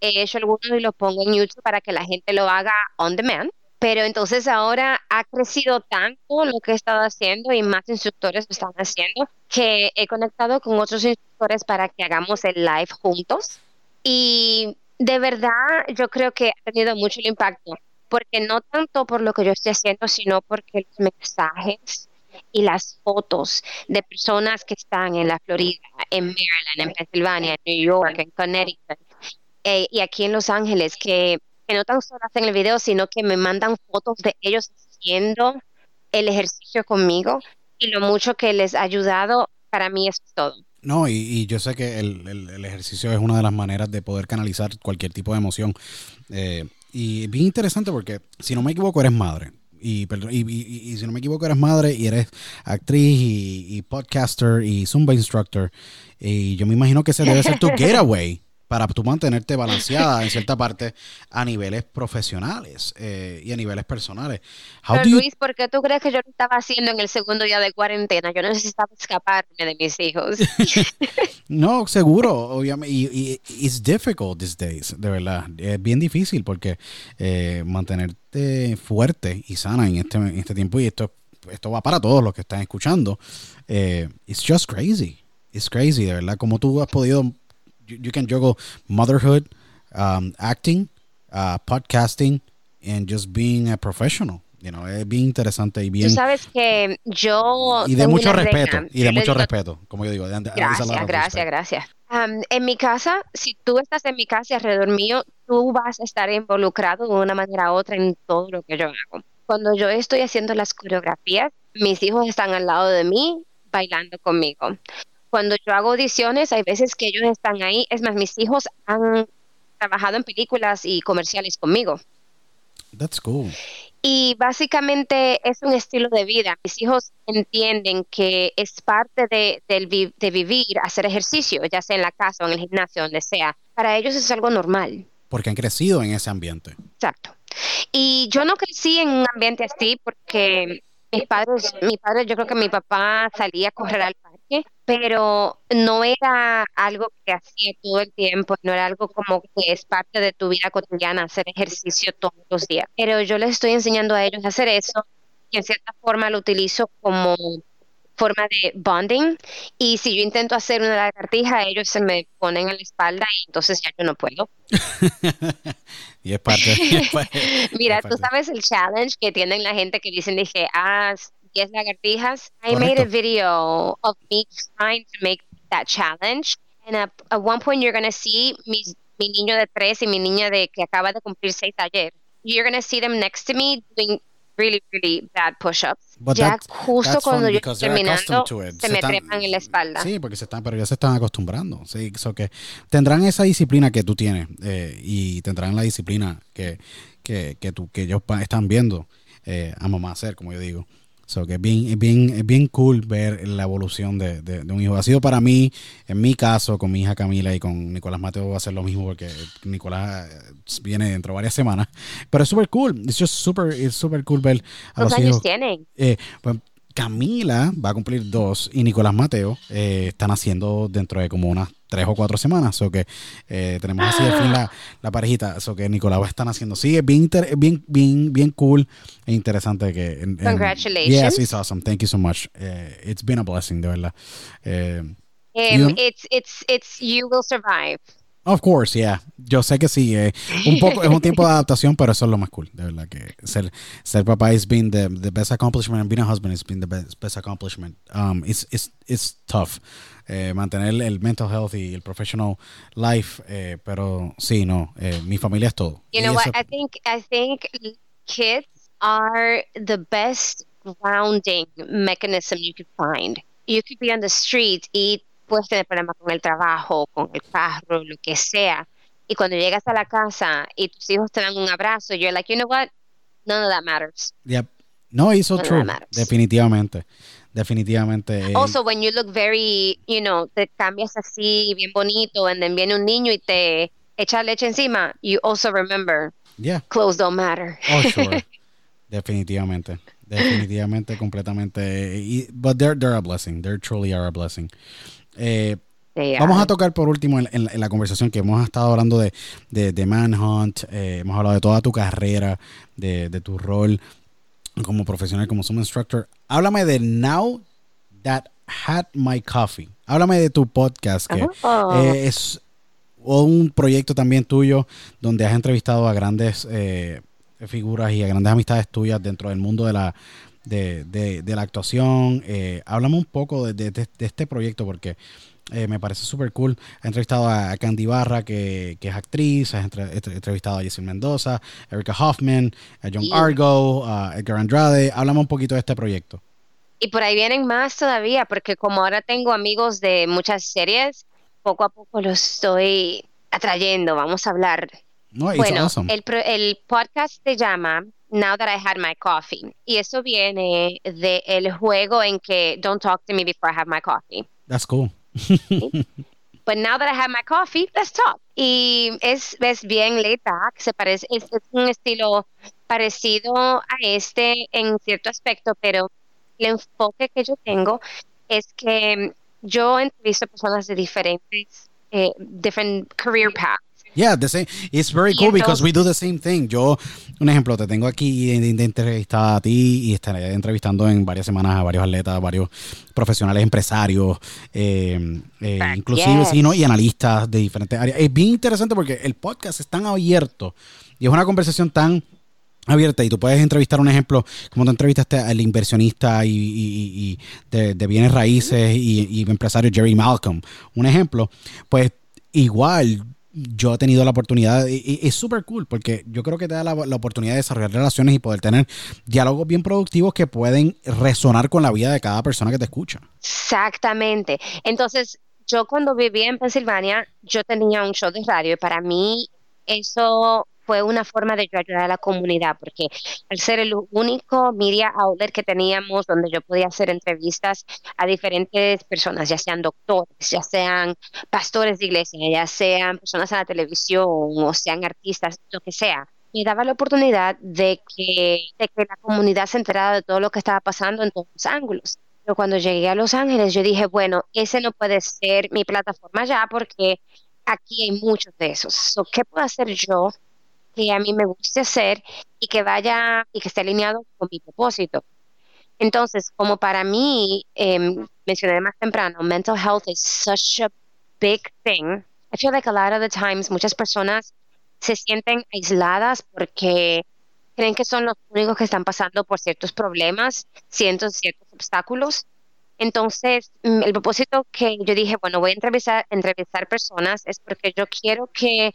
He hecho algunos y lo pongo en YouTube para que la gente lo haga on demand. Pero entonces ahora ha crecido tanto lo que he estado haciendo y más instructores lo están haciendo que he conectado con otros instructores para que hagamos el live juntos. Y de verdad yo creo que ha tenido mucho impacto, porque no tanto por lo que yo estoy haciendo, sino porque los mensajes y las fotos de personas que están en la Florida, en Maryland, en Pensilvania, en New York, en Connecticut eh, y aquí en Los Ángeles, que, que no tan solo hacen el video, sino que me mandan fotos de ellos haciendo el ejercicio conmigo y lo mucho que les ha ayudado, para mí es todo. No, y, yo sé que el, ejercicio es una de las maneras de poder canalizar cualquier tipo de emoción. Eh, y bien interesante porque, si no me equivoco, eres madre. Y, y, si no me equivoco, eres madre y eres actriz y, podcaster y Zumba instructor. Y yo me imagino que ese debe ser tu getaway para tú mantenerte balanceada en cierta parte a niveles profesionales eh, y a niveles personales. Pero Luis, ¿por qué tú crees que yo lo estaba haciendo en el segundo día de cuarentena? Yo necesitaba escaparme de mis hijos. no, seguro, obviamente. Y, y it's difficult these days, de verdad. Es bien difícil porque eh, mantenerte fuerte y sana en este, en este tiempo y esto, esto va para todos los que están escuchando. Eh, it's just crazy. It's crazy, de verdad. Como tú has podido you, can juggle motherhood, um, acting, uh, podcasting, and just being a professional. You know, es bien interesante y bien. Tú sabes que yo. Y de mucho respeto, y de mucho respeto, como yo digo. gracias, gracias, gracias. Um, en mi casa, si tú estás en mi casa y alrededor mío, tú vas a estar involucrado de una manera u otra en todo lo que yo hago. Cuando yo estoy haciendo las coreografías, mis hijos están al lado de mí bailando conmigo cuando yo hago audiciones, hay veces que ellos están ahí. Es más, mis hijos han trabajado en películas y comerciales conmigo. That's cool. Y básicamente es un estilo de vida. Mis hijos entienden que es parte de, de, vivir, hacer ejercicio, ya sea en la casa o en el gimnasio, donde sea. Para ellos es algo normal. Porque han crecido en ese ambiente. Exacto. Y yo no crecí en un ambiente así porque mis padres, mi padre, yo creo que mi papá salía a correr al parque pero no era algo que hacía todo el tiempo, no era algo como que es parte de tu vida cotidiana, hacer ejercicio todos los días. Pero yo les estoy enseñando a ellos a hacer eso y en cierta forma lo utilizo como forma de bonding y si yo intento hacer una lagartija ellos se me ponen en la espalda y entonces ya yo no puedo y es parte, mira tú sabes el challenge que tienen la gente que dicen dije ah 10 lagartijas. I made a video of me trying to make that challenge. And at, at one point you're going to see mi, mi niño de tres y mi niña de que acaba de cumplir seis ayer. You're going to see them next to me doing really, really bad push-ups. Ya justo cuando yo terminando, se, se, me trepan en la espalda. Sí, porque se están, pero ya se están acostumbrando. Sí, so que tendrán esa disciplina que tú tienes eh, y tendrán la disciplina que, que, que, tú, que ellos están viendo eh, a mamá hacer, como yo digo. So que es bien, bien, bien cool ver la evolución de, de, un hijo. Ha sido para mí, en mi caso, con mi hija Camila y con Nicolás Mateo va a ser lo mismo porque Nicolás eh, viene dentro de varias semanas. Pero es súper cool. Es just super, es super cool ver a los años tienen? Eh, pues, Camila va a cumplir dos y Nicolás Mateo eh, están haciendo dentro de como unas tres o cuatro semanas. O que eh, tenemos así al fin la, la parejita. Eso que Nicolás están haciendo. Sí, es bien, bien, bien, bien cool e interesante que. Congratulations. Yes, it's awesome. Thank you so much. Uh, it's been a blessing, de verdad. Uh, um, it's, it's, it's, you will survive. Of course, yeah. Yo sé que sí. Eh, un poco, es un tiempo de adaptación, pero eso es lo más cool, de verdad. Que ser, ser papá has been the, the best accomplishment and being a husband has been the best, best accomplishment. Um, it's, it's, it's tough. Eh, mantener el mental health y el professional life, eh, pero sí, no. Eh, mi familia es todo. You know what? I think, I think kids are the best grounding mechanism you could find. You could be on the street, eat puedes tener problemas con el trabajo, con el carro, lo que sea. Y cuando llegas a la casa y tus hijos te dan un abrazo, you're like, you know what? None of that matters. Yep. No, it's so true. Definitivamente. Definitivamente. Eh. Also, when you look very, you know, te cambias así, bien bonito, and then viene un niño y te echa leche encima, you also remember. Yeah. Clothes don't matter. Oh, sure. Definitivamente. Definitivamente, completamente. But they're, they're a blessing. They truly are a blessing. Eh, vamos a tocar por último en, la conversación que hemos estado hablando de, de, Manhunt, eh, hemos hablado de toda tu carrera, de, tu rol como profesional, como Sumo Instructor. Háblame de Now That Had My Coffee. Háblame de tu podcast, que eh, es un proyecto también tuyo donde has entrevistado a grandes figuras y a grandes amistades tuyas dentro del mundo de la, de, de, la actuación. Eh, háblame un poco de, de, este proyecto porque eh, me parece súper cool. He entrevistado a Candy Barra, que, que es actriz, he entrevistado a Jessie Mendoza, Erika Hoffman, a John Argo, a Edgar Andrade. Háblame un poquito de este proyecto. Y por ahí vienen más todavía, porque como ahora tengo amigos de muchas series, poco a poco los estoy atrayendo. Vamos a hablar. bueno, el, el podcast se llama Now that I had my coffee. Y eso viene del el juego en que don't talk to me before I have my coffee. That's cool. But now that I have my coffee, let's talk. Y es, es bien laid back, se parece, es, es, un estilo parecido a este en cierto aspecto, pero el enfoque que yo tengo es que yo entrevisto personas de diferentes, eh, different career paths. Yeah, the same. It's very cool because we do the same thing. Yo, un ejemplo, te tengo aquí de, entrevistada a ti y estaré entrevistando en varias semanas a varios atletas, varios profesionales, empresarios, eh, eh, inclusive y analistas de diferentes áreas. Es bien interesante porque el podcast es tan abierto y es una conversación tan abierta y tú puedes entrevistar un ejemplo como tú entrevistaste al inversionista y, de, bienes raíces y, y empresario Jerry Malcolm un ejemplo pues igual yo he tenido la oportunidad, y, es súper cool, porque yo creo que te da la, oportunidad de desarrollar relaciones y poder tener diálogos bien productivos que pueden resonar con la vida de cada persona que te escucha. Exactamente. Entonces, yo cuando vivía en Pensilvania, yo tenía un show de radio y para mí eso fue una forma de ayudar a la comunidad, porque al ser el único media outlet que teníamos donde yo podía hacer entrevistas a diferentes personas, ya sean doctores, ya sean pastores de iglesia, ya sean personas en la televisión o sean artistas, lo que sea, me daba la oportunidad de que, de que la comunidad se enterara de todo lo que estaba pasando en todos los ángulos Pero cuando llegué a Los Ángeles, yo dije, bueno, ese no puede ser mi plataforma ya porque aquí hay muchos de esos. ¿Qué puedo hacer yo que a mí me guste hacer y que vaya y que esté alineado con mi propósito? Entonces, como para mí, eh, mencioné más temprano, mental health is such a big thing. I feel like a lot of the times muchas personas se sienten aisladas porque creen que son los únicos que están pasando por ciertos problemas, ciertos, ciertos obstáculos. Entonces, mm, el propósito que yo dije, bueno, voy a entrevistar, entrevistar personas es porque yo quiero que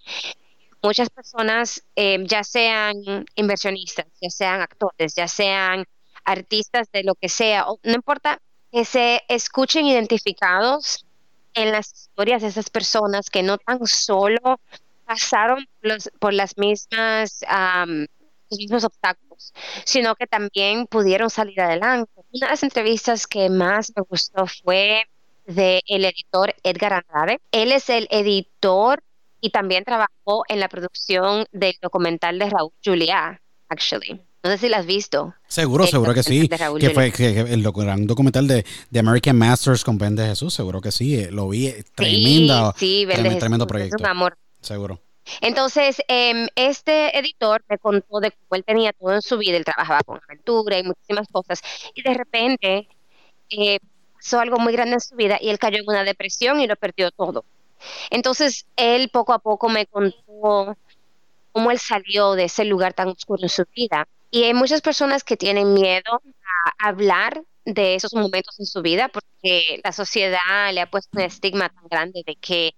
muchas personas, eh, ya sean inversionistas, ya sean actores, ya sean artistas de lo que sea, no importa, que se escuchen identificados en las historias de esas personas que no tan solo pasaron por las mismas los mismos obstáculos, sino que también pudieron salir adelante. Una de las entrevistas que más me gustó fue de el editor Edgar Andrade. Él es el editor y también trabajó en la producción del documental de Raúl Juliá, actually. No sé si lo has visto. Seguro, seguro que sí. Que fue el documental de, de, American Masters con Ben de Jesús, seguro que sí. Eh, lo vi, tremenda, sí, sí, tremendo, proyecto. Es un amor. Seguro. Entonces, em, este editor me contó de cómo él tenía todo en su vida, él trabajaba con aventura y muchísimas cosas, y de repente eh, pasó algo muy grande en su vida y él cayó en una depresión y lo perdió todo. Entonces, él poco a poco me contó cómo él salió de ese lugar tan oscuro en su vida. Y hay muchas personas que tienen miedo a hablar de esos momentos en su vida porque la sociedad le ha puesto un estigma tan grande de que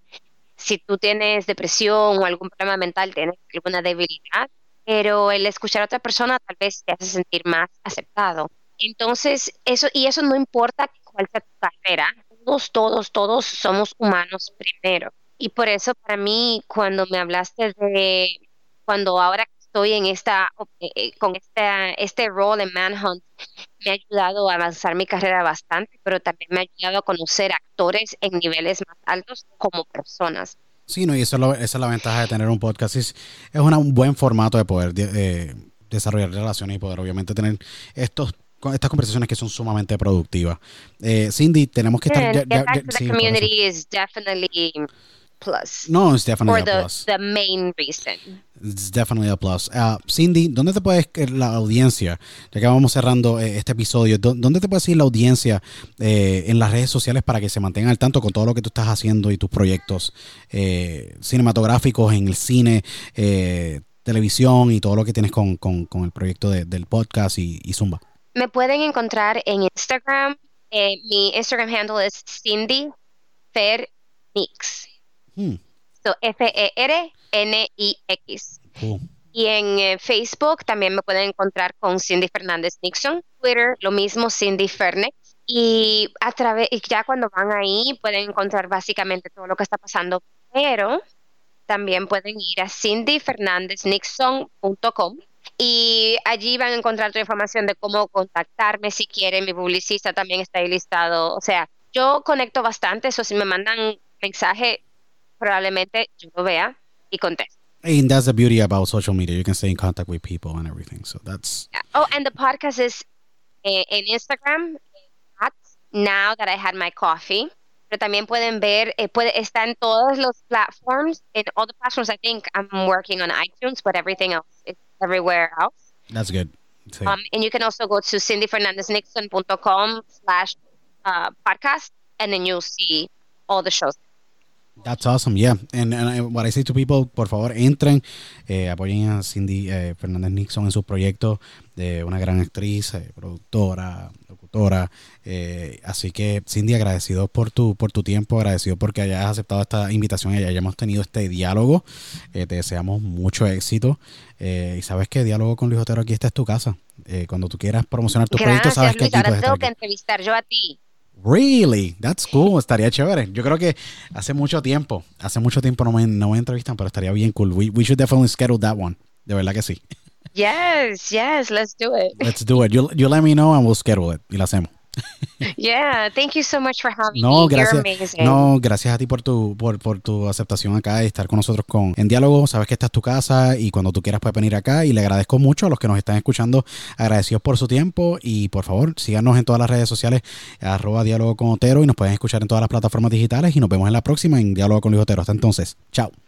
si tú tienes depresión o algún problema mental, tienes alguna debilidad, pero el escuchar a otra persona tal vez te hace sentir más aceptado. Entonces, eso, y eso no importa cuál sea tu carrera, todos, todos, todos somos humanos primero. Y por eso para mí, cuando me hablaste de, cuando ahora estoy en esta, eh, eh, con este, este rol en Manhunt, me ha ayudado a avanzar mi carrera bastante, pero también me ha ayudado a conocer actores en niveles más altos como personas. Sí, no, y eso esa es la ventaja de tener un podcast. Es, es un buen formato de poder eh, desarrollar relaciones y poder obviamente tener estos estas conversaciones que son sumamente productivas. Cindy, tenemos que estar... Ya, community is definitely plus. No, it's definitely a plus. The main reason. It's definitely a plus. Uh, Cindy, ¿dónde te puedes la audiencia, ya que vamos cerrando eh, este episodio, ¿dónde te puede ir la audiencia eh, en las redes sociales para que se mantengan al tanto con todo lo que tú estás haciendo y tus proyectos eh, cinematográficos en el cine, televisión y todo lo que tienes con, el proyecto del podcast y, Zumba? Me pueden encontrar en Instagram. mi Instagram handle es Cindy Mix. Hmm. F-E-R-N-I-X. Y en eh, Facebook también me pueden encontrar con Cindy Fernández Nixon. Twitter, lo mismo, Cindy Fernex. Y a través, y ya cuando van ahí pueden encontrar básicamente todo lo que está pasando, pero también pueden ir a cindyfernandeznixon.com y allí van a encontrar toda información de cómo contactarme si quieren. Mi publicista también está ahí listado. O sea, yo conecto bastante, eso si me mandan mensaje, probablemente yo lo vea y conteste. And that's the beauty about social media. You can stay in contact with people and everything. So that's. Oh, and the podcast is eh, in Instagram at now that I had my coffee. Pero también pueden ver, eh, puede, está en todos los platforms. In all the platforms, I think I'm working on iTunes, but everything else is everywhere else. That's good. Um, and you can also go to cindyfernandeznixon.com slash uh, podcast, and then you'll see all the shows. That's awesome, yeah. And, and, what I say to people, por favor, entren, eh, apoyen a Cindy eh, Fernández Nixon en su proyecto de una gran actriz, eh, productora, locutora. Eh, así que, Cindy, agradecido por tu, por tu tiempo, agradecido porque hayas aceptado esta invitación y hayamos tenido este diálogo. te deseamos mucho éxito. y sabes que diálogo con Luis Otero aquí esta es tu casa. cuando tú quieras promocionar tu proyecto, sabes que aquí ahora tengo que entrevistar yo a ti. Really? That's cool. Estaría chévere. Yo creo que hace mucho tiempo, hace mucho tiempo no me, no me entrevistan, pero estaría bien cool. We, we should definitely schedule that one. De verdad que sí. Yes, yes, let's do it. Let's do it. You, you let me know and we'll schedule it. Y lo hacemos. Yeah, thank you so much for having no, me. Gracias, You're amazing. no, gracias a ti por tu, por, por tu aceptación acá y estar con nosotros con, en diálogo. Sabes que esta es tu casa y cuando tú quieras puedes venir acá. Y le agradezco mucho a los que nos están escuchando, agradecidos por su tiempo. Y por favor, síganos en todas las redes sociales, arroba diálogo con Otero, y nos pueden escuchar en todas las plataformas digitales. Y nos vemos en la próxima en Diálogo con Luis Otero. Hasta entonces, chao.